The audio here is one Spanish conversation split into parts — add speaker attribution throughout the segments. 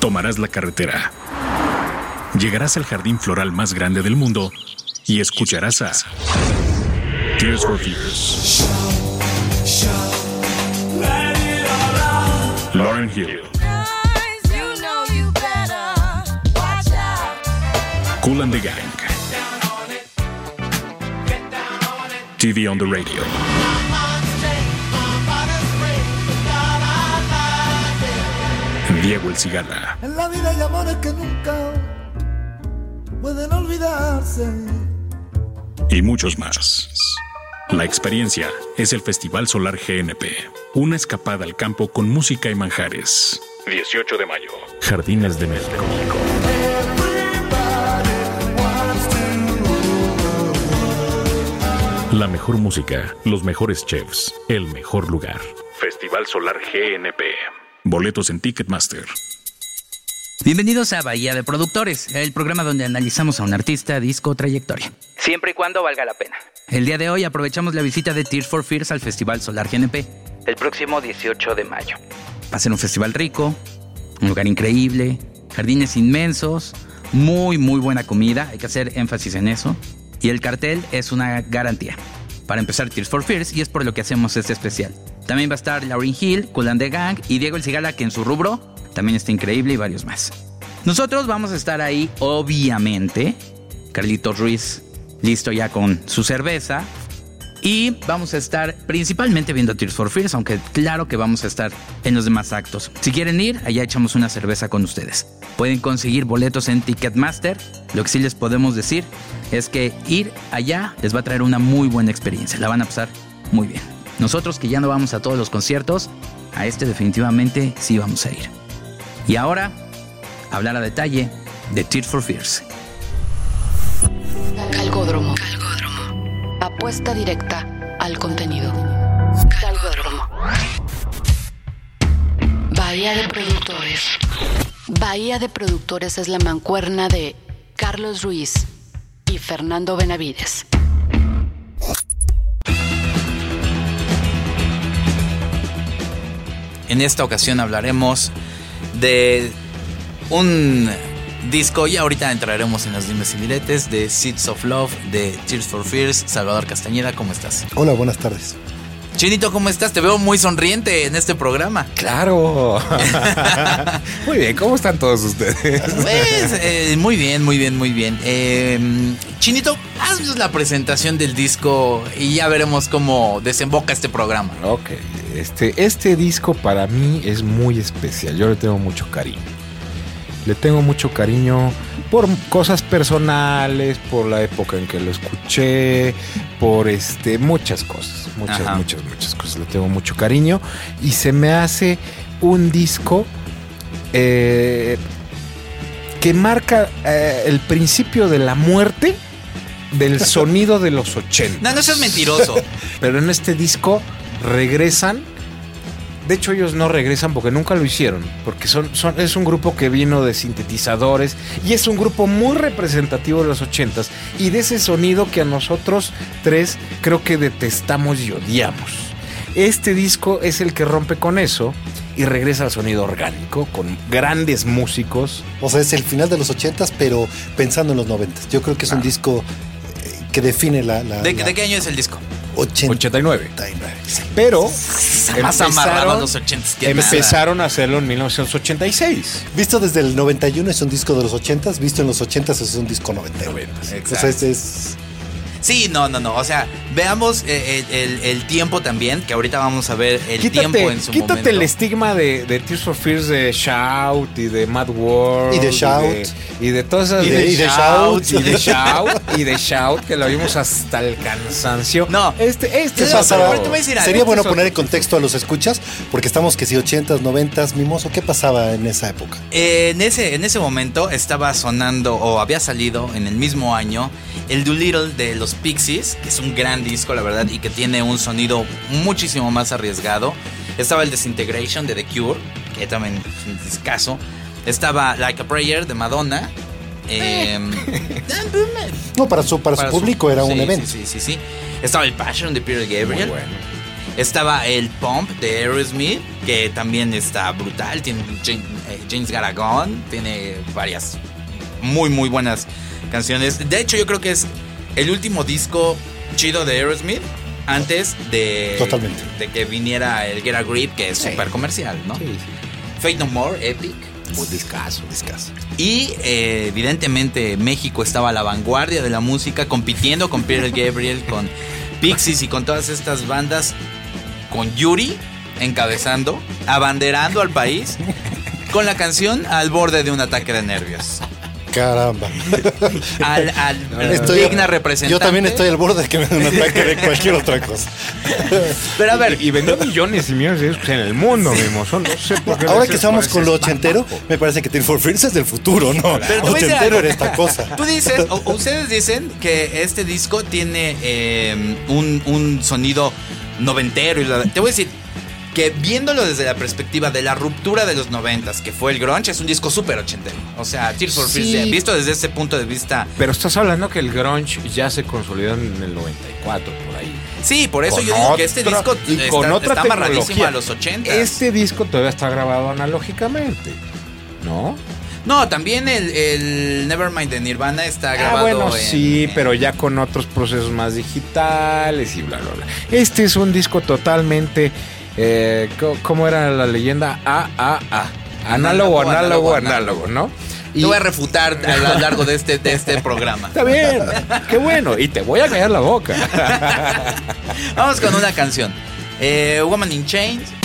Speaker 1: Tomarás la carretera. Llegarás al jardín floral más grande del mundo y escucharás a Tears for Fears. Lauren Hill. Cool and the Gang. TV on the Radio. Diego El Cigala.
Speaker 2: En la vida hay amores que nunca pueden olvidarse.
Speaker 1: Y muchos más. La experiencia es el Festival Solar GNP, una escapada al campo con música y manjares. 18 de mayo, Jardines de México. La mejor música, los mejores chefs, el mejor lugar. Festival Solar GNP. Boletos en Ticketmaster.
Speaker 3: Bienvenidos a Bahía de Productores, el programa donde analizamos a un artista, disco, trayectoria. Siempre y cuando valga la pena. El día de hoy aprovechamos la visita de Tears for Fears al Festival Solar GNP, el próximo 18 de mayo. Va a ser un festival rico, un lugar increíble, jardines inmensos, muy, muy buena comida, hay que hacer énfasis en eso. Y el cartel es una garantía. Para empezar, Tears for Fears, y es por lo que hacemos este especial. También va a estar Lauryn Hill, Cool the Gang y Diego El Cigala, que en su rubro también está increíble y varios más. Nosotros vamos a estar ahí, obviamente. Carlitos Ruiz, listo ya con su cerveza. Y vamos a estar principalmente viendo Tears for Fears, aunque claro que vamos a estar en los demás actos. Si quieren ir, allá echamos una cerveza con ustedes. Pueden conseguir boletos en Ticketmaster. Lo que sí les podemos decir es que ir allá les va a traer una muy buena experiencia. La van a pasar muy bien. Nosotros que ya no vamos a todos los conciertos, a este definitivamente sí vamos a ir. Y ahora, hablar a detalle de Tears for Fears.
Speaker 4: Calgódromo. Calgódromo. Apuesta directa al contenido. Bahía de Productores. Bahía de Productores es la mancuerna de Carlos Ruiz y Fernando Benavides.
Speaker 3: En esta ocasión hablaremos de un disco y ahorita entraremos en los dimes y diretes de Seeds of Love, de Tears for Fears. Salvador Castañeda, ¿cómo estás?
Speaker 5: Hola, buenas tardes.
Speaker 3: Chinito, ¿cómo estás? Te veo muy sonriente en este programa.
Speaker 5: Claro. muy bien, ¿cómo están todos ustedes?
Speaker 3: Pues, eh, muy bien, muy bien, muy bien. Eh, Chinito, haznos la presentación del disco y ya veremos cómo desemboca este programa.
Speaker 5: Ok, este, este disco para mí es muy especial. Yo le tengo mucho cariño. Le tengo mucho cariño por cosas personales, por la época en que lo escuché, por este muchas cosas, muchas,
Speaker 3: Ajá.
Speaker 5: muchas, muchas cosas. Le tengo mucho cariño y se me hace un disco eh, que marca eh, el principio de la muerte del sonido de los 80.
Speaker 3: No, no seas mentiroso.
Speaker 5: Pero en este disco regresan. De hecho, ellos no regresan porque nunca lo hicieron. Porque son, son, es un grupo que vino de sintetizadores y es un grupo muy representativo de los ochentas y de ese sonido que a nosotros tres creo que detestamos y odiamos. Este disco es el que rompe con eso y regresa al sonido orgánico con grandes músicos.
Speaker 6: O sea, es el final de los ochentas, pero pensando en los noventas. Yo creo que es un disco eh, que define la... la-
Speaker 3: ¿De,
Speaker 6: la
Speaker 3: de qué año es el disco?
Speaker 5: 89.
Speaker 6: 89, sí.
Speaker 5: Pero empezaron,
Speaker 3: los 80 que nada.
Speaker 5: empezaron a hacerlo en 1986.
Speaker 6: Visto desde el 91 es un disco de los ochentas, visto en los ochentas es un disco 91. O sea, es, es-
Speaker 3: Sí, no, no, no. O sea, veamos eh, el, el, tiempo también, que ahorita vamos a ver el tiempo en su
Speaker 5: momento. Quítate el estigma de, de, Tears for Fears de Shout y de Mad World.
Speaker 6: Y de Shout.
Speaker 5: Y de, todas esas.
Speaker 6: Y de, Shout.
Speaker 5: Y de Shout. y de Shout, que lo vimos hasta el cansancio.
Speaker 3: No.
Speaker 5: Este, este
Speaker 6: pasaba? Sería bueno poner en contexto a los escuchas, porque estamos que si 80s, 90s, mimoso, ¿qué pasaba en esa época?
Speaker 3: Eh, en, ese, en ese momento estaba sonando, o había salido en el mismo año, el Doolittle de los Pixies, que es un gran disco, la verdad, y que tiene un sonido muchísimo más arriesgado. Estaba el Disintegration de The Cure, que también es un discazo. Estaba Like a Prayer de Madonna. Em,
Speaker 6: no, para su, para, su público era un evento.
Speaker 3: Sí, sí, sí, Estaba el Passion de Peter Gabriel. Estaba el Pump de Aerosmith, que también está brutal. Tiene James, eh, James Garagon, tiene varias muy, muy buenas canciones. De hecho, yo creo que es el último disco chido de Aerosmith antes de,
Speaker 6: Totalmente.
Speaker 3: de que viniera el Get a Grip, que es súper comercial, ¿no? Sí, Fate No More, Epic.
Speaker 5: Muy discaso, discaso.
Speaker 3: Y eh, evidentemente México estaba a la vanguardia de la música, compitiendo con Peter Gabriel, con Pixies y con todas estas bandas, con Yuri encabezando, abanderando al país, con la canción al borde de un ataque de nervios.
Speaker 6: Caramba.
Speaker 3: Al, digna representante.
Speaker 6: Yo también estoy al borde de que me den un ataque de cualquier otra cosa.
Speaker 5: Pero a ver. Y, vendió millones y millones de discos en el mundo mismo. No sé por qué
Speaker 6: Ahora que estamos con lo ochentero, me parece que Team for Fears es del futuro, ¿no? Pero ochentero era esta cosa.
Speaker 3: Tú dices, ustedes dicen que este disco tiene eh, un, un sonido noventero. Y te voy a decir, que viéndolo desde la perspectiva de la ruptura de los noventas, que fue el grunge, es un disco súper ochentero. O sea, Tears for Fears, visto desde ese punto de vista...
Speaker 5: Pero estás hablando que el grunge ya se consolidó en el 94, por ahí.
Speaker 3: Sí, por eso yo digo que este disco y está, con otra está a los 80.
Speaker 5: Este disco todavía está grabado analógicamente, ¿no?
Speaker 3: No, también el, el Nevermind de Nirvana está ah, grabado. Ah, bueno,
Speaker 5: sí, pero ya con otros procesos más digitales y bla, bla, bla. Este es un disco totalmente eh, ¿Cómo era la leyenda? A, A, A. Análogo, análogo, análogo, ¿no?
Speaker 3: Y... Te voy a refutar a lo largo de este, de este programa.
Speaker 5: Está bien, qué bueno. Y te voy a callar la boca.
Speaker 3: Vamos con una canción. Eh, Woman in Chains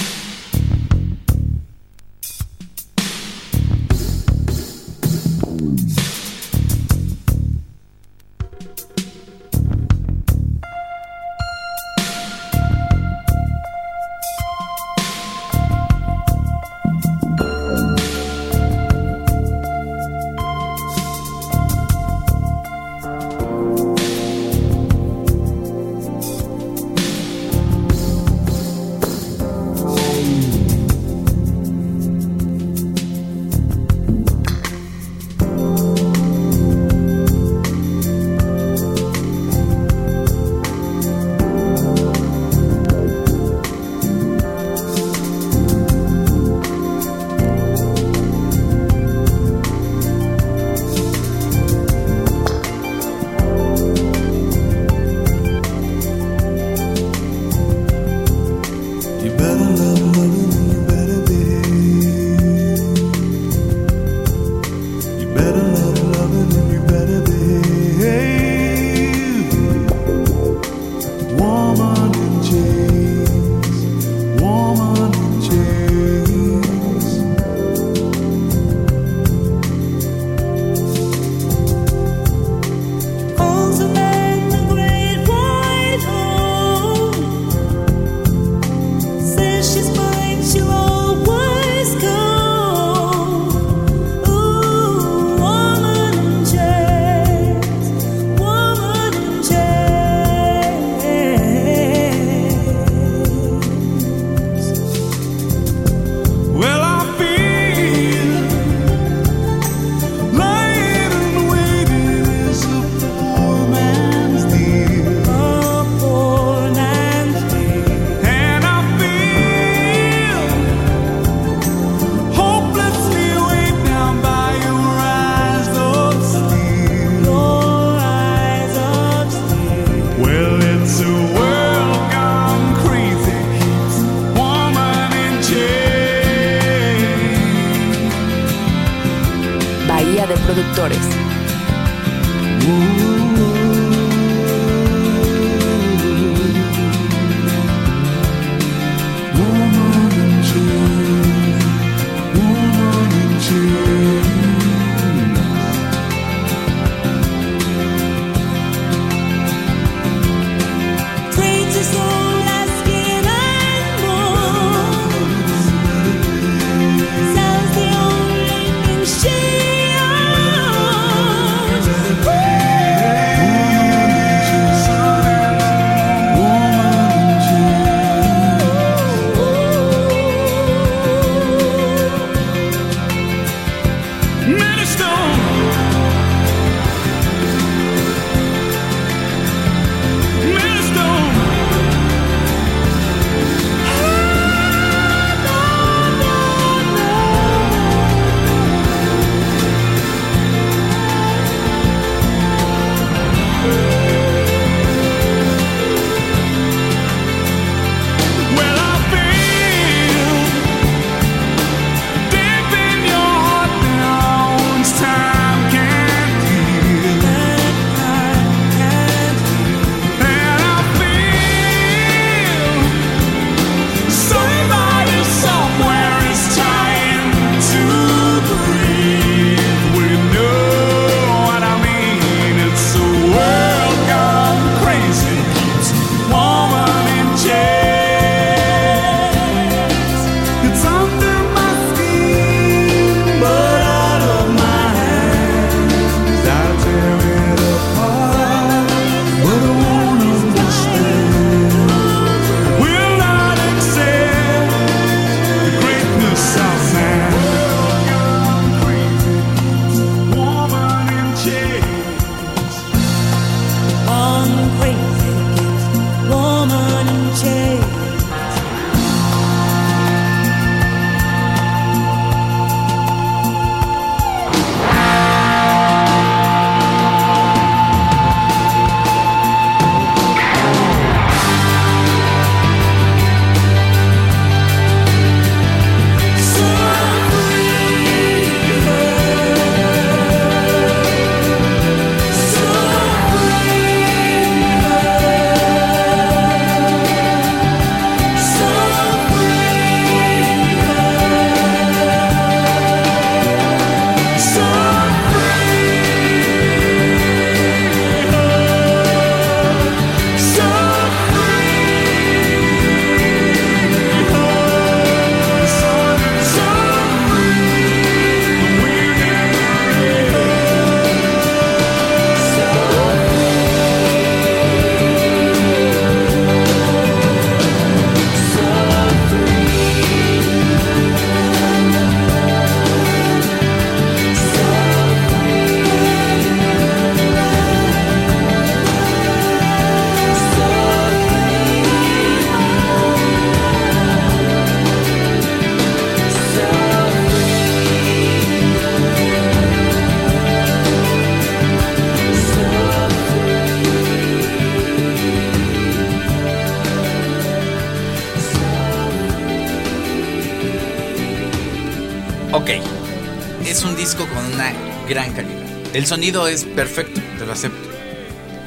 Speaker 3: disco con una gran calidad. El sonido es perfecto, te lo acepto.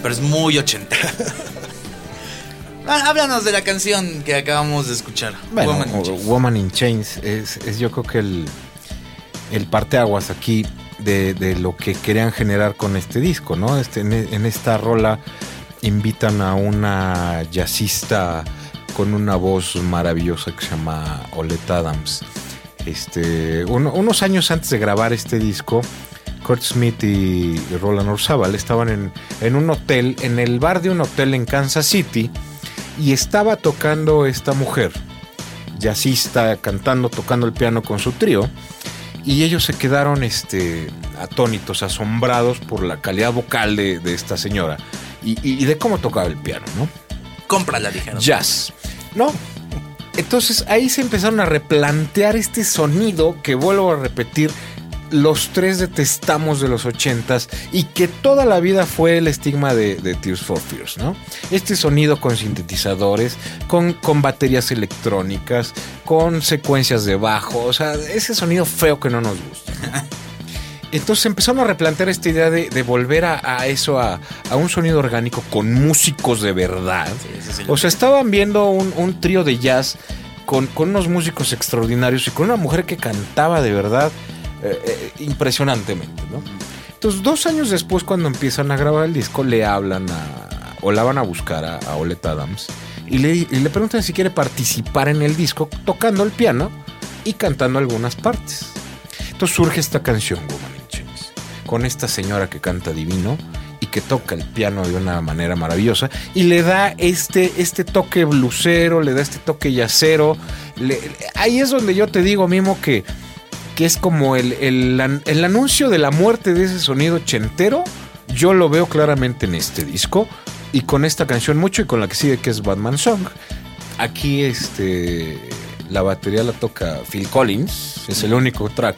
Speaker 3: Pero es muy 80. Ah, Háblanos de la canción que acabamos de escuchar.
Speaker 5: Bueno,
Speaker 3: Woman in Chains.
Speaker 5: Woman in Chains es, es yo creo que el, el parteaguas aquí de, de lo que querían generar con este disco, ¿no? Este, en, en esta rola invitan a una jazzista con una voz maravillosa que se llama Oleta Adams. Este, uno- unos años antes de grabar este disco, Kurt Smith y Roland Orzabal estaban en, en un hotel, en el bar de un hotel en Kansas City, y estaba tocando esta mujer, jazzista, cantando, tocando el piano con su trío, y ellos se quedaron este, atónitos, asombrados por la calidad vocal de, de esta señora y, y- y de cómo tocaba el piano, ¿no?
Speaker 3: Cómprala, dijeron.
Speaker 5: Jazz, ¿no? Entonces ahí se empezaron a replantear este sonido que vuelvo a repetir. Los tres detestamos de los ochentas y que toda la vida fue el estigma de, Tears for Fears, ¿no? Este sonido con sintetizadores, con, con baterías electrónicas, con secuencias de bajo, o sea, ese sonido feo que no nos gusta. Entonces empezaron a replantear esta idea de, de volver a, a eso, a, a un sonido orgánico con músicos de verdad.
Speaker 3: Sí, sí, sí.
Speaker 5: O sea, estaban viendo un, un trío de jazz con, con unos músicos extraordinarios y con una mujer que cantaba de verdad eh, eh, impresionantemente, ¿no? Entonces, dos años después, cuando empiezan a grabar el disco, le hablan a, o la van a buscar a, a Oleta Adams y le, y le preguntan si quiere participar en el disco tocando el piano y cantando algunas partes. Entonces surge esta canción, Woman con esta señora que canta divino y que toca el piano de una manera maravillosa y le da este, este toque blusero, le da este toque yacero. ahí es donde yo te digo, Mimo, que, que es como el, el el anuncio de la muerte de ese sonido chentero. Yo lo veo claramente en este disco y con esta canción mucho y con la que sigue que es Batman Song. Aquí este la batería la toca Phil Collins, es el único track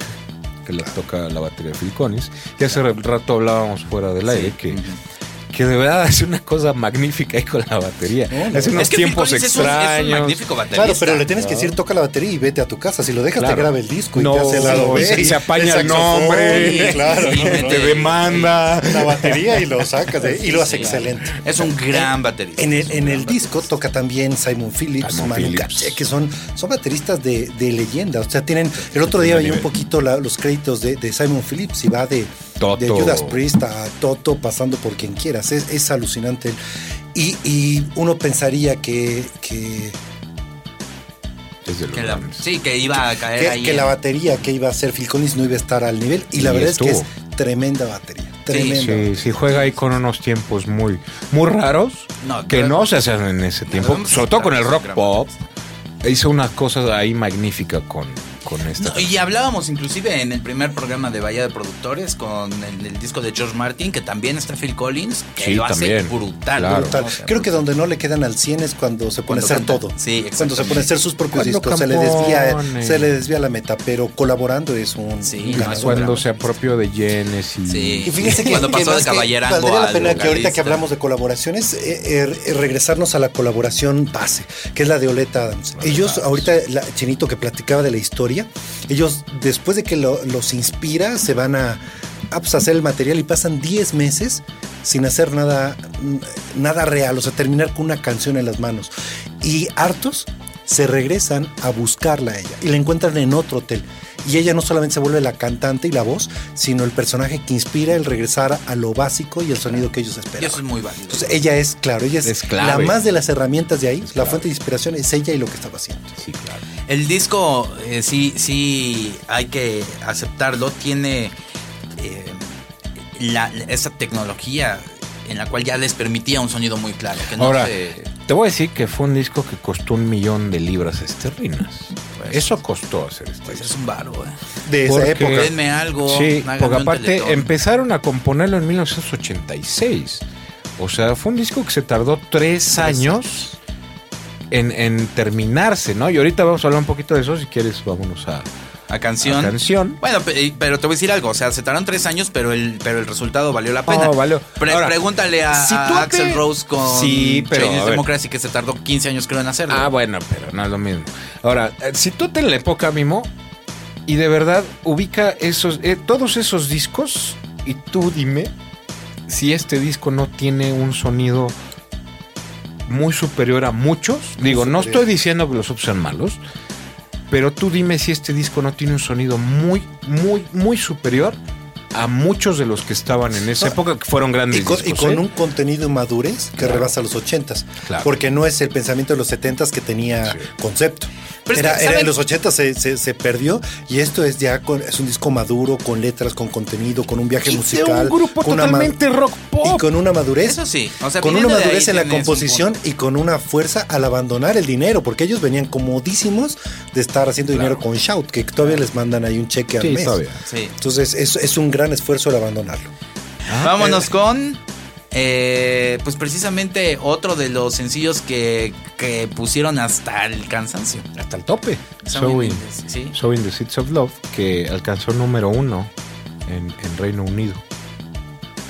Speaker 5: que la toca la batería de Phil Collins. Y hace rato hablábamos fuera del aire que, que de verdad hace una cosa magnífica ahí con la batería.
Speaker 6: No, no.
Speaker 5: hace unos
Speaker 3: Es que Phil
Speaker 5: tiempos
Speaker 3: Collins es un- es un
Speaker 5: extraños.
Speaker 3: magnífico baterista.
Speaker 6: Claro, pero le tienes que decir, toca la batería y vete a tu casa. Si lo dejas,
Speaker 5: Claro.
Speaker 6: te graba el disco y
Speaker 5: No,
Speaker 6: te hace el lado B.
Speaker 5: se- se apaña el nombre,
Speaker 6: claro,
Speaker 3: y
Speaker 6: no,
Speaker 3: te
Speaker 6: no.
Speaker 5: te demanda.
Speaker 6: la batería y lo sacas de- y lo hace
Speaker 3: Sí.
Speaker 6: excelente.
Speaker 3: Es un gran baterista.
Speaker 6: En el, en disco toca también Simon Phillips,
Speaker 5: Simon
Speaker 6: Manu
Speaker 5: Phillips.
Speaker 6: Katché, que son, son bateristas de, de leyenda. O sea, tienen. El otro día veía un poquito la- los créditos de, de Simon Phillips y va de,
Speaker 5: Toto.
Speaker 6: de Judas Priest a Toto, pasando por quien quieras. Es, es alucinante. Y, y uno pensaría que, que,
Speaker 3: la- sí, que iba a caer
Speaker 6: que,
Speaker 3: ahí.
Speaker 6: que
Speaker 3: en-
Speaker 6: la batería que iba a hacer Phil Collins no iba a estar al nivel. Y la verdad es que es tremenda batería. Tremenda.
Speaker 5: Sí, sí, juega ahí con unos tiempos muy, muy raros
Speaker 3: No,
Speaker 5: que no se hacían en ese tiempo, sobre todo con el rock pop. Hizo unas cosas ahí magníficas con, con esta.
Speaker 3: No, y hablábamos inclusive en el primer programa de Bahía de Productores con el, el disco de George Martin, que también está Phil Collins, que
Speaker 5: Sí,
Speaker 3: lo hace
Speaker 5: también.
Speaker 3: brutal.
Speaker 5: Claro.
Speaker 6: Brutal. Creo que donde no le quedan al 100 es cuando se pone
Speaker 3: Cuando
Speaker 6: a hacer
Speaker 3: canta.
Speaker 6: todo.
Speaker 3: Sí,
Speaker 6: Cuando se pone a hacer sus propios
Speaker 5: Cuando
Speaker 6: discos, se le desvía, se le desvía la meta, pero colaborando es un,
Speaker 3: Sí, no, es
Speaker 5: cuando se apropió de Genesis.
Speaker 3: Sí.
Speaker 6: Y fíjese que,
Speaker 3: Cuando
Speaker 6: que
Speaker 3: pasó de caballerango
Speaker 6: valdría la pena que ahorita que hablamos de colaboraciones, eh, eh, regresarnos a la colaboración base, que es la de Oleta Adams. ellos, ahorita, la, Chinito que platicaba de la historia, ellos después de que lo- los inspira, se van a, a, pues, hacer el material y pasan 10 meses sin hacer nada, mm, nada real, o sea, terminar con una canción en las manos. Y hartos se regresan a buscarla a ella y la encuentran en otro hotel. Y ella no solamente se vuelve la cantante y la voz, sino el personaje que inspira el regresar a lo básico y el sonido que ellos
Speaker 3: Y
Speaker 6: esperan.
Speaker 3: eso es muy válido.
Speaker 6: Entonces ella es, claro, ella es,
Speaker 5: Es
Speaker 6: la
Speaker 5: clave.
Speaker 6: más de las herramientas de ahí, la fuente de inspiración es ella y lo que estaba haciendo.
Speaker 5: Sí, claro.
Speaker 3: El disco, eh, sí, sí, hay que aceptarlo, tiene eh, la, esa tecnología en la cual ya les permitía un sonido muy claro. Que no
Speaker 5: Ahora,
Speaker 3: se-
Speaker 5: te voy a decir que fue un disco que costó un millón de libras esterlinas.
Speaker 3: Pues-
Speaker 5: Eso costó hacer este
Speaker 3: pues
Speaker 5: disco.
Speaker 3: es un varo, eh.
Speaker 6: De esa
Speaker 5: Porque-
Speaker 6: época.
Speaker 3: Denme algo.
Speaker 5: Sí, porque aparte
Speaker 3: teletón.
Speaker 5: empezaron a componerlo en 1986. O sea, fue un disco que se tardó tres años en, en terminarse, ¿no? Y ahorita vamos a hablar un poquito de eso. Si quieres, vámonos a,
Speaker 3: a canción.
Speaker 5: a canción.
Speaker 3: Bueno, pe- pero te voy a decir algo, o sea, se tardaron tres años, pero el, pero el resultado valió la pena.
Speaker 5: Oh, valió.
Speaker 3: Pre-
Speaker 5: Ahora,
Speaker 3: pregúntale a,
Speaker 5: si
Speaker 3: a
Speaker 5: tú te-
Speaker 3: Axel Rose con
Speaker 5: Sí, pero,
Speaker 3: Chinese. Democracy que se tardó 15 años creo en hacerlo.
Speaker 5: Ah, bueno, pero no es lo mismo. Ahora, eh, si tú te en la época, Mimo,
Speaker 7: Y de verdad, ubica esos, eh, todos esos discos y tú dime si este disco no tiene un sonido muy superior a muchos. Digo, no estoy diciendo que los otros sean malos, pero tú dime si este disco no tiene un sonido muy, muy, muy superior a muchos de los que estaban en esa época, que fueron grandes
Speaker 6: Y con, y
Speaker 7: discos,
Speaker 6: con
Speaker 7: ¿eh?
Speaker 6: un contenido y madurez que rebasa los ochentas.
Speaker 7: Claro.
Speaker 6: Porque no es el pensamiento de los setentas que tenía concepto.
Speaker 3: Pero es
Speaker 6: era,
Speaker 3: que,
Speaker 6: era
Speaker 3: ¿saben?
Speaker 6: en los ochentas se, se- se perdió y esto es ya con, es un disco maduro, con letras, con contenido, con un viaje
Speaker 7: Y
Speaker 6: musical.
Speaker 7: un grupo
Speaker 6: con una
Speaker 7: totalmente rock pop.
Speaker 6: Y con una madurez.
Speaker 3: Eso sí, o sea,
Speaker 6: con una madurez en la composición y con una fuerza al abandonar el dinero, porque ellos venían comodísimos de estar haciendo dinero con Shout, que todavía les mandan ahí un cheque al
Speaker 7: Sí,
Speaker 6: mes.
Speaker 7: todavía.
Speaker 3: Sí.
Speaker 6: Entonces es, es un gran esfuerzo el abandonarlo.
Speaker 3: Vámonos con. Eh, pues precisamente otro de los sencillos que, que pusieron hasta el cansancio.
Speaker 7: Hasta el tope.
Speaker 3: Sí.
Speaker 7: Showing the Seeds of Love, que alcanzó número uno en, en Reino Unido.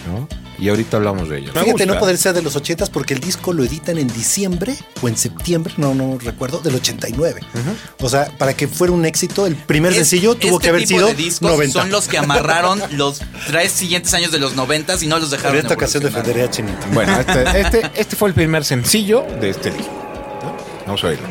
Speaker 7: ¿no? Y ahorita hablamos de ello. Me
Speaker 6: Fíjate, no
Speaker 7: gusta.
Speaker 6: poder ser de los 80 porque el disco lo editan en diciembre o en septiembre, no, no recuerdo, del 89. O sea, para que fuera un éxito, el primer
Speaker 3: Es-
Speaker 6: sencillo tuvo
Speaker 3: este
Speaker 6: que haber
Speaker 3: tipo
Speaker 6: sido
Speaker 3: de discos
Speaker 6: 90.
Speaker 3: Son los que amarraron los tres siguientes años de los 90 y no los dejaron.
Speaker 6: En esta ocasión defenderé a Chinito.
Speaker 7: Bueno, este, este, este fue el primer sencillo de este disco. ¿no? Vamos a oírlo.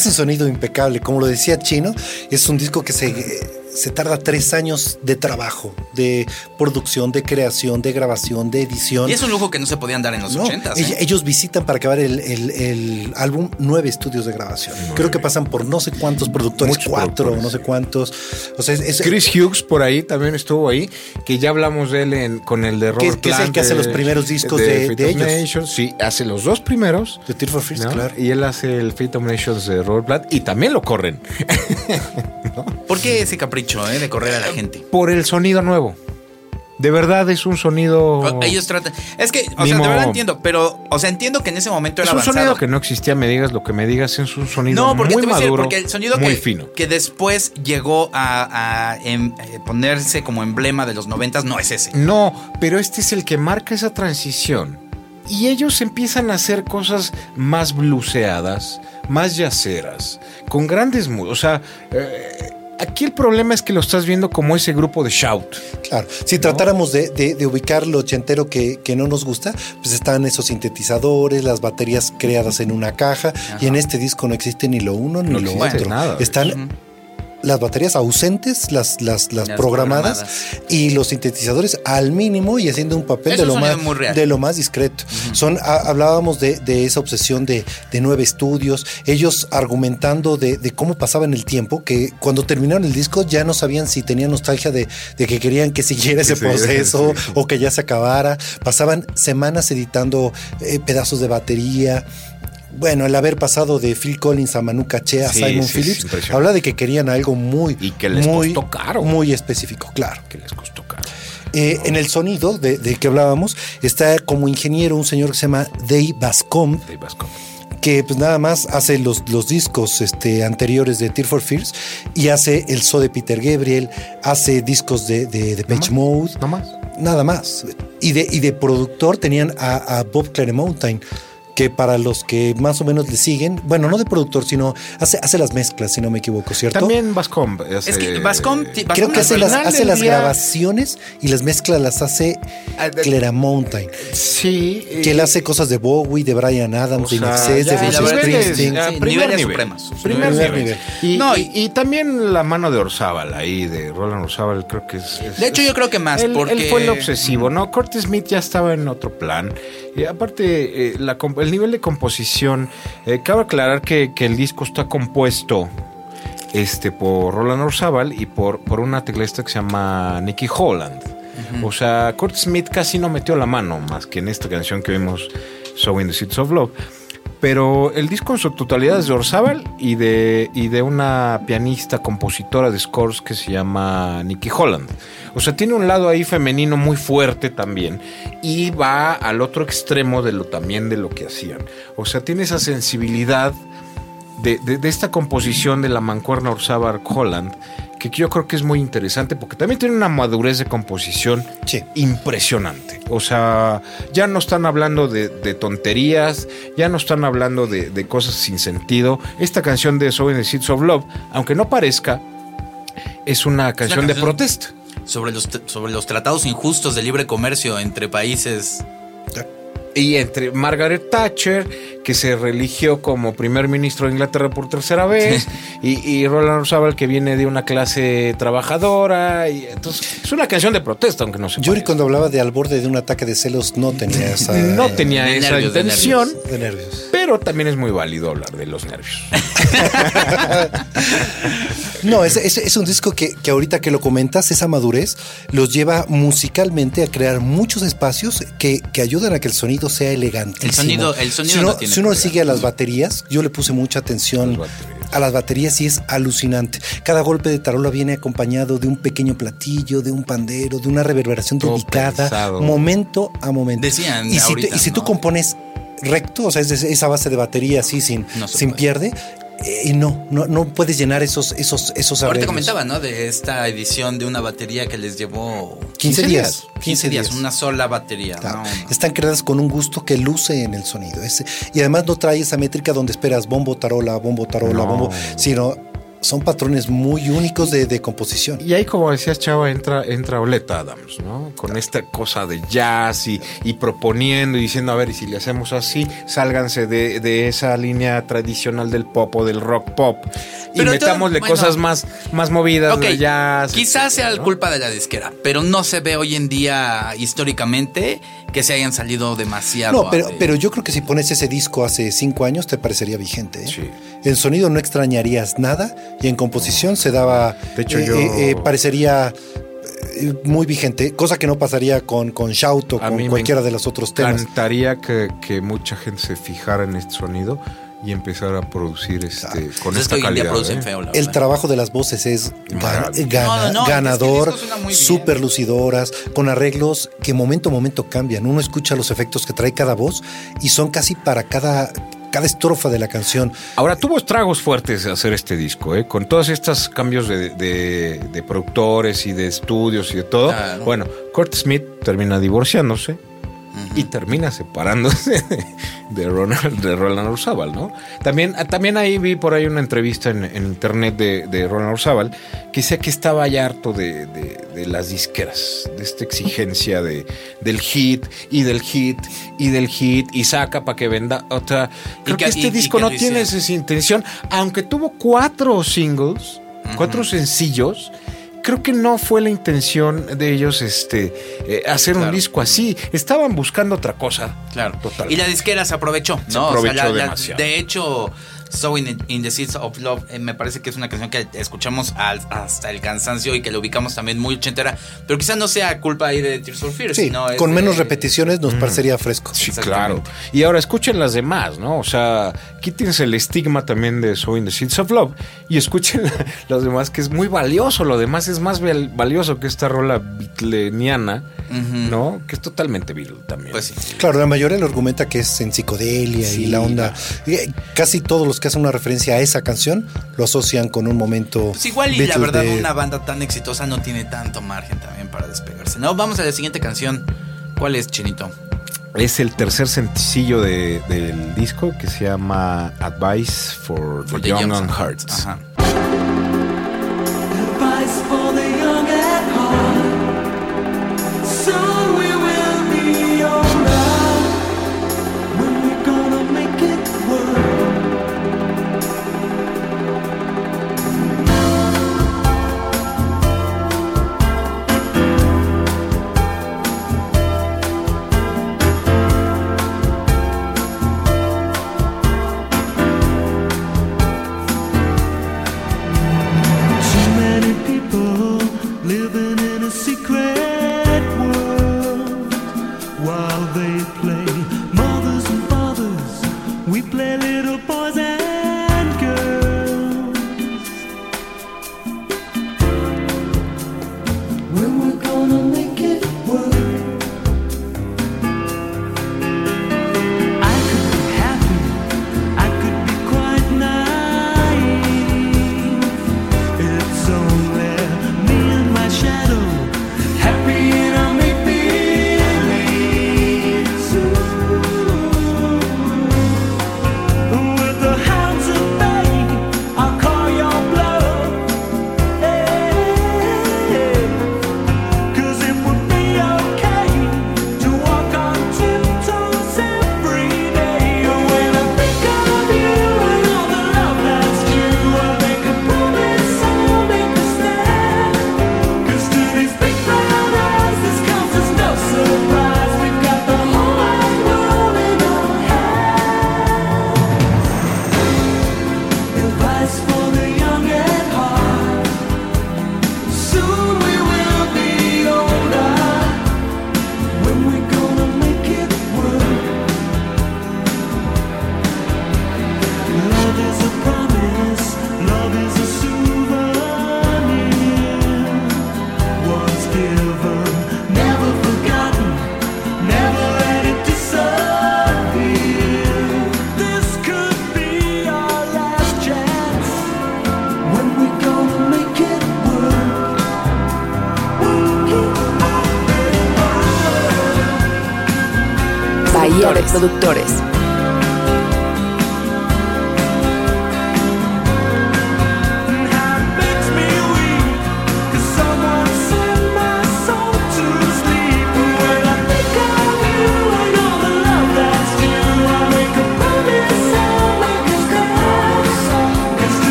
Speaker 6: Es un sonido impecable. Como lo decía Chino, es un disco que se, se tarda tres años de trabajo, de producción, de creación, de grabación, de edición.
Speaker 8: Y es un lujo que no se podían dar en los
Speaker 6: No,
Speaker 8: 80
Speaker 6: ell-
Speaker 8: ¿eh?
Speaker 6: Ellos visitan para acabar el, el- el álbum nueve estudios de grabación. Creo que pasan por no sé cuántos productores,
Speaker 5: Muchos
Speaker 6: cuatro,
Speaker 5: productores.
Speaker 6: no sé cuántos. O sea, es, es-
Speaker 5: Chris Hughes por ahí también estuvo ahí, que ya hablamos de él en- con el de Robert
Speaker 6: que es el que hace los primeros discos de- de ellos.
Speaker 5: Nations. Sí, hace los dos primeros.
Speaker 6: de Tear for Fears,
Speaker 5: ¿no?
Speaker 6: claro.
Speaker 5: Y él hace el Fate of Nations de Robert Plant y también lo corren
Speaker 8: ¿Por qué ese capricho eh, de correr a la gente?
Speaker 5: por el sonido nuevo. De verdad es un sonido.
Speaker 8: Ellos tratan. Es que, o sea,
Speaker 5: Mimo-
Speaker 8: de verdad entiendo, pero, o sea, entiendo que en ese momento
Speaker 5: es
Speaker 8: era
Speaker 5: un
Speaker 8: avanzado.
Speaker 5: sonido que no existía, me digas lo que me digas, es un sonido
Speaker 8: No, porque
Speaker 5: muy
Speaker 8: te voy a decir,
Speaker 5: maduro,
Speaker 8: porque el sonido
Speaker 5: muy
Speaker 8: que,
Speaker 5: fino.
Speaker 8: que después llegó a, a, em, eh, ponerse como emblema de los noventas no es ese.
Speaker 5: No, pero este es el que marca esa transición. Y ellos empiezan a hacer cosas más bluseadas, más yaceras, con grandes... O sea, eh, aquí el problema es que lo estás viendo como ese grupo de shout.
Speaker 6: Claro, si tratáramos de, de- de ubicar lo ochentero que, que no nos gusta, pues están esos sintetizadores, las baterías creadas en una caja, y en este disco no existe ni lo uno ni
Speaker 5: No
Speaker 6: lo otro.
Speaker 5: nada,
Speaker 6: están las baterías ausentes, las, las, las
Speaker 8: Las
Speaker 6: programadas,
Speaker 8: programadas.
Speaker 6: y los sintetizadores al mínimo y haciendo un papel de lo, más, de lo más discreto. Son, ha- hablábamos de, de esa obsesión de, de nueve estudios, ellos argumentando de, de cómo pasaban el tiempo, que cuando terminaron el disco ya no sabían si tenían nostalgia de, de que querían que siguiera ese
Speaker 5: sí,
Speaker 6: proceso
Speaker 5: sí.
Speaker 6: o que ya se acabara. Pasaban semanas editando eh, pedazos de batería. Bueno, el haber pasado de Phil Collins a Manu Caché a
Speaker 5: Sí,
Speaker 6: Simon
Speaker 5: sí,
Speaker 6: Phillips habla de que querían algo muy
Speaker 5: Y que les
Speaker 6: muy,
Speaker 5: costó caro.
Speaker 6: muy específico, claro.
Speaker 5: Que les costó caro.
Speaker 6: Eh, en el sonido de, de que hablábamos está como ingeniero un señor que se llama Dave Bascom,
Speaker 5: Dave Bascom.
Speaker 6: que pues nada más hace los, los discos este, anteriores de Tear for Fears y hace el show de Peter Gabriel, hace discos de, de, de Page Mode,
Speaker 5: No más.
Speaker 6: nada más. Y de, y de productor tenían a, a Bob Claremontine, que para los que más o menos le siguen, bueno, no de productor, sino hace, hace las mezclas, si no me equivoco, ¿cierto?
Speaker 5: También Bascom. hace-
Speaker 8: Es que Bascom, Bascom
Speaker 6: Creo que hace las,
Speaker 5: final
Speaker 6: hace
Speaker 5: del
Speaker 6: las
Speaker 5: día-
Speaker 6: grabaciones y las mezclas las hace
Speaker 5: Ah, de-
Speaker 6: Claremontine.
Speaker 5: Sí.
Speaker 6: Que él hace cosas de Bowie, de Brian Adams,
Speaker 5: O
Speaker 6: de
Speaker 5: sea,
Speaker 6: Nixes, de Bruce Springsteen.
Speaker 8: Sí,
Speaker 5: primer
Speaker 8: niveles
Speaker 5: nivel.
Speaker 8: supremos.
Speaker 5: Primer
Speaker 6: Primer
Speaker 5: nivel.
Speaker 6: nivel.
Speaker 5: Y,
Speaker 8: No,
Speaker 5: y- y también la mano de Orzábal ahí, de Roland Orzábal, creo que es. es-
Speaker 8: De hecho, yo creo que más,
Speaker 5: él,
Speaker 8: porque-
Speaker 5: él fue el obsesivo, ¿no? Curtis Smith ya estaba en otro plan. Y aparte, eh, la comp- el nivel de composición, eh, cabe aclarar que, que el disco está compuesto este, por Roland Orzábal y por, por una teclista que se llama Nicky Holland. O sea, Curtis Smith casi no metió la mano, más que en esta canción que vimos, Sowing the Seeds of Love. Pero el disco en su totalidad es de Orzábal y de, y de una pianista compositora de scores que se llama Nicky Holland. O sea, tiene un lado ahí femenino muy fuerte también y va al otro extremo de lo también de lo que hacían. O sea, tiene esa sensibilidad de, de- de esta composición de la mancuerna Orzábal Holland que yo creo que es muy interesante porque también tiene una madurez de composición
Speaker 6: Sí.
Speaker 5: impresionante. O sea, ya no están hablando de, de tonterías, ya no están hablando de, de cosas sin sentido. Esta canción de Sowing the Seeds of Love, aunque no parezca, es una canción de
Speaker 8: canción-
Speaker 5: protesta.
Speaker 8: Sobre los, sobre los tratados injustos de libre comercio entre países.
Speaker 5: Y entre Margaret Thatcher, que se religió como primer ministro de Inglaterra por tercera vez, y, y Roland Orzábal, que viene de una clase trabajadora. Y entonces, es una canción de protesta, aunque no se
Speaker 6: Yuri cuando hablaba de al borde de un ataque de celos no tenía esa...
Speaker 5: No tenía
Speaker 8: de
Speaker 5: esa
Speaker 8: nervios, de
Speaker 5: intención,
Speaker 8: nervios.
Speaker 6: de nervios.
Speaker 5: Pero también es muy válido hablar de los nervios.
Speaker 6: No, es, es- es un disco que, que ahorita que lo comentas, esa madurez los lleva musicalmente a crear muchos espacios que, que ayudan a que el sonido sea elegante.
Speaker 8: El sonido- el sonido
Speaker 6: si uno,
Speaker 8: no tiene
Speaker 6: si uno
Speaker 8: problema.
Speaker 6: sigue a las baterías, yo le puse mucha atención
Speaker 5: Las
Speaker 6: a las baterías y es alucinante. Cada golpe de tarola viene acompañado de un pequeño platillo, de un pandero, de una reverberación
Speaker 5: Todo
Speaker 6: dedicada,
Speaker 5: pensado.
Speaker 6: momento a momento.
Speaker 8: Decían
Speaker 6: y si, y si tú compones recto, o sea, es esa base de batería así sin,
Speaker 8: No
Speaker 6: sin pierde, eh, y no, no, no puedes llenar esos, esos, esos
Speaker 8: Ahorita
Speaker 6: arreglos.
Speaker 8: comentaba, ¿no? De esta edición de una batería que les llevó
Speaker 6: 15 días.
Speaker 8: 15 días, una sola batería.
Speaker 6: Claro.
Speaker 8: No, no.
Speaker 6: Están creadas con un gusto que luce en el sonido. Ese- y además no trae esa métrica donde esperas bombo, tarola, bombo, tarola,
Speaker 5: No.
Speaker 6: bombo, sino son patrones muy únicos de, de composición.
Speaker 5: Y ahí, como decías, Chava, entra, entra Oleta Adams, ¿no? Con esta cosa de jazz y, y proponiendo y diciendo, a ver, y si le hacemos así, sálganse de, de esa línea tradicional del pop o del rock pop y
Speaker 8: Pero
Speaker 5: metámosle
Speaker 8: todo- bueno.
Speaker 5: cosas más, más movidas
Speaker 8: Ok,
Speaker 5: de jazz.
Speaker 8: quizás sea
Speaker 5: ¿no?
Speaker 8: culpa de la disquera, pero no se ve hoy en día históricamente que se hayan salido demasiado.
Speaker 6: No, pero,
Speaker 8: de-
Speaker 6: pero yo creo que si pones ese disco hace cinco años te parecería vigente. ¿eh?
Speaker 5: Sí.
Speaker 6: En sonido no extrañarías nada y en composición se daba.
Speaker 5: De hecho,
Speaker 6: eh,
Speaker 5: yo-
Speaker 6: eh, eh, parecería eh, muy vigente, cosa que no pasaría con, con Shout o con
Speaker 5: me
Speaker 6: cualquiera de los otros temas.
Speaker 5: encantaría que, que mucha gente se fijara en este sonido y empezara a producir este con
Speaker 8: es
Speaker 5: esta calidad. ¿eh?
Speaker 8: feo,
Speaker 6: El
Speaker 8: verdad.
Speaker 6: trabajo de las voces es gan-
Speaker 5: Maravilla.
Speaker 6: gana-
Speaker 8: No, no, no,
Speaker 6: ganador,
Speaker 8: es que
Speaker 6: súper lucidoras, con arreglos que momento a momento cambian. Uno escucha los efectos que trae cada voz y son casi para cada, cada estrofa de la canción.
Speaker 5: Ahora tuvo estragos fuertes de hacer este disco, ¿eh? con todos estos cambios de, de- de productores y de estudios y de todo.
Speaker 8: Claro.
Speaker 5: Bueno, Kurt Smith termina divorciándose y termina separándose de, Ronald, de Roland Orzábal, ¿no? También, ah, también ahí vi por ahí una entrevista en, en internet de, de Roland Orzábal que decía que estaba ya harto de, de- de las disqueras, de esta exigencia de, del hit y del hit y del hit y saca para que venda otra. Creo
Speaker 8: que-
Speaker 5: que, este
Speaker 8: y- y
Speaker 5: disco
Speaker 8: que
Speaker 5: no tiene esa intención, aunque tuvo cuatro singles, cuatro sencillos. Creo que no fue la intención de ellos este, eh, hacer un disco así. Estaban buscando otra cosa.
Speaker 8: Claro.
Speaker 5: Total.
Speaker 8: Y la disquera se aprovechó,
Speaker 5: Se
Speaker 8: ¿no?
Speaker 5: aprovechó
Speaker 8: la- la-
Speaker 5: demasiado.
Speaker 8: de hecho, So in, in the Seeds of Love eh, me parece que es una canción que escuchamos al- hasta el cansancio y que la ubicamos también muy ochentera, pero quizás no sea culpa ahí de Tears for Fears,
Speaker 6: Sí,
Speaker 8: sino es
Speaker 6: con
Speaker 8: de-
Speaker 6: menos repeticiones nos parecería fresco.
Speaker 5: Sí, claro. Y ahora escuchen las demás, ¿no? O sea, quítense el estigma también de So in the Seeds of Love y escuchen la- las demás, que es muy valioso. Lo demás es más val- valioso que esta rola beatleniana, ¿no? Que es totalmente Beatle también.
Speaker 8: Pues sí.
Speaker 6: Claro, la mayoría lo argumenta que es en psicodelia y la onda. eh, Casi todos los que hacen una referencia a esa canción lo asocian con un momento.
Speaker 8: Pues igual y la verdad
Speaker 6: de-
Speaker 8: una banda tan exitosa no tiene tanto margen también para despegarse. No, vamos a la siguiente canción. ¿Cuál es, Chinito?
Speaker 5: Es el tercer sencillo de- del disco que se llama Advice for,
Speaker 8: For
Speaker 5: the Young and Hearts.
Speaker 8: Ajá.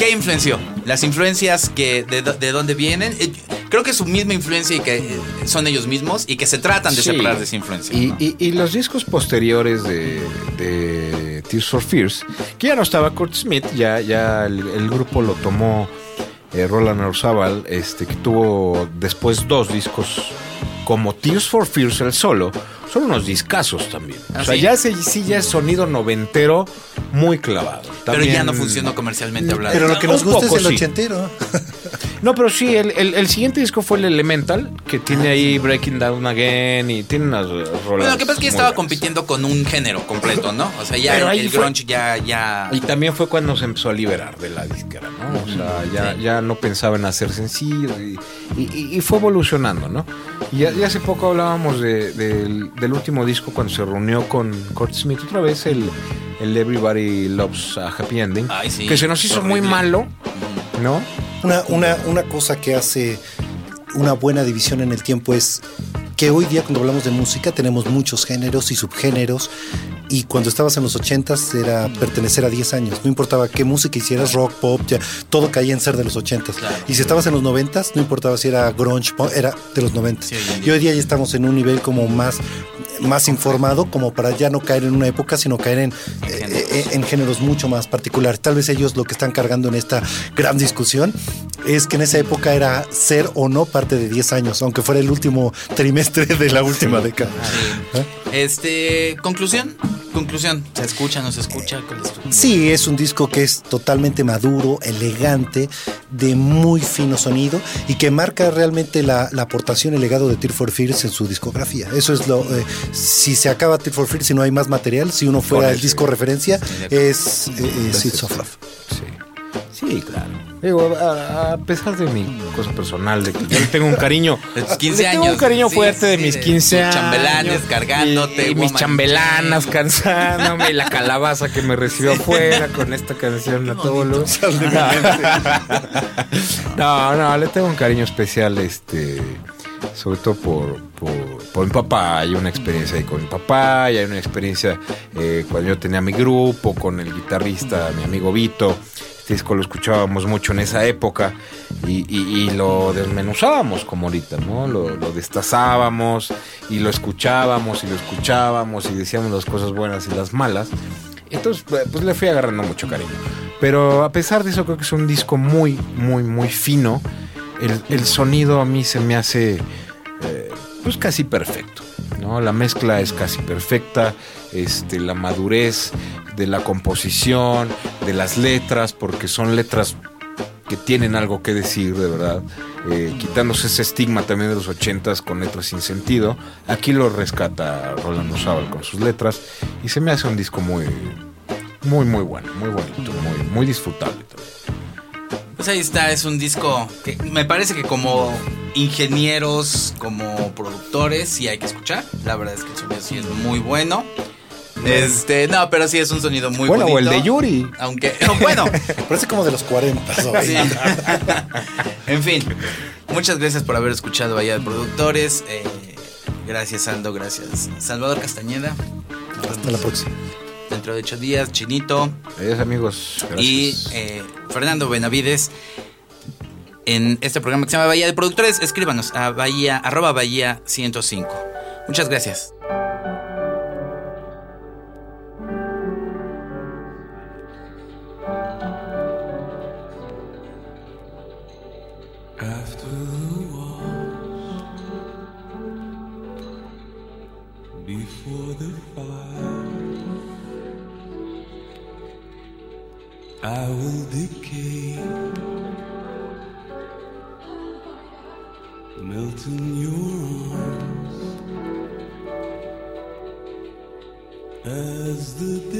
Speaker 3: ¿Qué influenció? Las influencias que de, dónde vienen. Eh, Creo que es su misma influencia y que eh, son ellos mismos y que se tratan de
Speaker 5: Sí.
Speaker 3: separar de esa influencia.
Speaker 5: Y,
Speaker 3: ¿no?
Speaker 5: y- y los discos posteriores de, de Tears for Fears, que ya no estaba Kurt Smith, ya, ya el, el grupo lo tomó eh, Roland Orzabal, este, que tuvo después dos discos como Tears for Fears el solo, son unos discazos también.
Speaker 3: ¿Ah,
Speaker 5: o sea,
Speaker 3: sí?
Speaker 5: ya ese, sí ya es sonido noventero muy clavado.
Speaker 3: Pero ya no funcionó comercialmente hablando.
Speaker 6: Pero lo que nos gusta es el
Speaker 5: sí.
Speaker 6: ochentero.
Speaker 5: No, pero sí, el, el- el siguiente disco fue el Elemental, que tiene ahí Breaking Down Again y tiene unas rolas.
Speaker 3: Bueno, lo que pasa es que estaba
Speaker 5: buenas.
Speaker 3: compitiendo con un género completo, ¿no? O sea, ya
Speaker 5: Pero
Speaker 3: el, el
Speaker 5: fue-
Speaker 3: grunge ya, ya.
Speaker 5: Y también fue cuando se empezó a liberar de la disquera, ¿no? O sea, ya, ya no pensaba en hacer sencillos y, y- y fue evolucionando, ¿no? Y, ya- y hace poco hablábamos de- del, del último disco cuando se reunió con Kurt Smith. Otra vez, el, el Everybody Loves a Happy Ending,
Speaker 3: Ay, sí,
Speaker 5: que se nos hizo muy malo, ¿no?
Speaker 6: Una, una, una cosa que hace una buena división en el tiempo es que hoy día cuando hablamos de música tenemos muchos géneros y subgéneros y cuando estabas en los ochentas era pertenecer a 10 años, no importaba qué música hicieras, rock, pop, ya, todo caía en ser de los ochentas.
Speaker 3: Claro.
Speaker 6: Y si estabas en los noventas, no importaba si era grunge, era de los noventas.
Speaker 3: Sí,
Speaker 6: y hoy día ya estamos en un nivel como más, más informado, como para ya no caer en una época, sino caer en, eh, eh, en géneros mucho más particulares. Tal vez ellos lo que están cargando en esta gran discusión es que en esa época era ser o no parte de 10 años, aunque fuera el último trimestre de la última década. ¿Eh?
Speaker 3: Este, conclusión, conclusión. ¿Se escucha, no se escucha? ¿Cuál es tu-
Speaker 6: Sí, es un disco que es totalmente maduro, elegante, de muy fino sonido y que marca realmente la, la aportación y el legado de Tear for Fears en su discografía. Eso es lo. eh, si se acaba Tear for Fears y no hay más material, si uno fuera el disco referencia, es eh, eh, Seeds of Love.
Speaker 5: Sí. Sí, claro. Digo, a, a pesar de mi cosa personal, de que yo le tengo un cariño.
Speaker 3: De tus 15
Speaker 5: le
Speaker 3: años.
Speaker 5: Tengo un cariño
Speaker 3: Sí,
Speaker 5: fuerte de mis
Speaker 3: de
Speaker 5: 15
Speaker 3: tus
Speaker 5: años.
Speaker 3: chambelanes cargándote,
Speaker 5: Y, y mis chambelanas cansándome. Y la calabaza que me recibió afuera con esta canción a todo lo. No, no, le tengo un cariño especial, este. Sobre todo por, por, por mi papá. Hay una experiencia ahí con mi papá. Y hay una experiencia eh, cuando yo tenía mi grupo, con el guitarrista, mi amigo Vito. Disco lo escuchábamos mucho en esa época y, lo desmenuzábamos como ahorita, ¿no? Lo, destazábamos y lo escuchábamos y lo escuchábamos y decíamos las cosas buenas y las malas. Entonces, pues pues, le fui agarrando mucho cariño. Pero a pesar de eso, creo que es un disco muy, muy, muy fino. El, el sonido a mí se me hace eh, pues casi perfecto. ¿no? La mezcla es casi perfecta. Este, la madurez de la composición, de las letras, porque son letras que tienen algo que decir, de verdad. Eh, quitándose ese estigma también de los ochentas con letras sin sentido. Aquí lo rescata Roland Ozábal con sus letras. Y se me hace un disco muy, muy, muy bueno, muy bonito, muy, muy disfrutable también.
Speaker 3: Pues ahí está, es un disco que me parece que como ingenieros, como productores, sí hay que escuchar. La verdad es que el sonido sí es muy bueno. Este, no, pero sí es un sonido muy
Speaker 5: bueno, o
Speaker 3: bonito.
Speaker 5: el de Yuri.
Speaker 3: Aunque, bueno,
Speaker 6: Parece como de los 40. ¿sabes?
Speaker 3: sí. en fin, muchas gracias por haber escuchado allá de productores. Eh, gracias, Aldo, gracias. Salvador Castañeda.
Speaker 6: Hasta la próxima.
Speaker 3: Dentro de ocho días, Chinito.
Speaker 5: Adiós amigos.
Speaker 3: y
Speaker 5: Gracias.
Speaker 3: eh, Fernando Benavides en este programa que se llama Bahía de Productores. Escríbanos a bahía, arroba bahía 105. Muchas gracias.
Speaker 9: I will decay, melt in your arms. As the day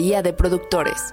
Speaker 10: De Productores.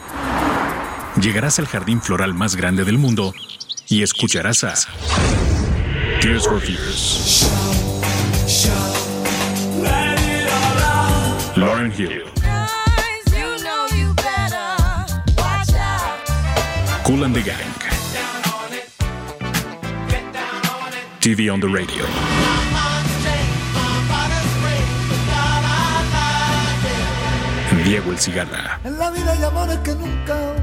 Speaker 1: Llegarás al jardín floral más grande del mundo y escucharás a Tears for Fears, Lauren Hill, Cool and the Gang, TV on the Radio. Diego El Cigala.
Speaker 2: En la vida hay amores que nunca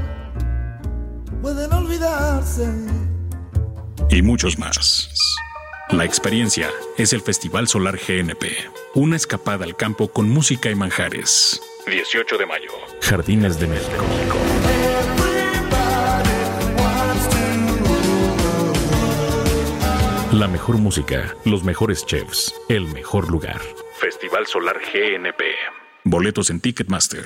Speaker 2: pueden olvidarse.
Speaker 1: y muchos más. La experiencia es el Festival Solar GNP, una escapada al campo con música y manjares. 18 de mayo, Jardines de México. La mejor música, los mejores chefs, el mejor lugar. Festival Solar GNP. Boletos en Ticketmaster.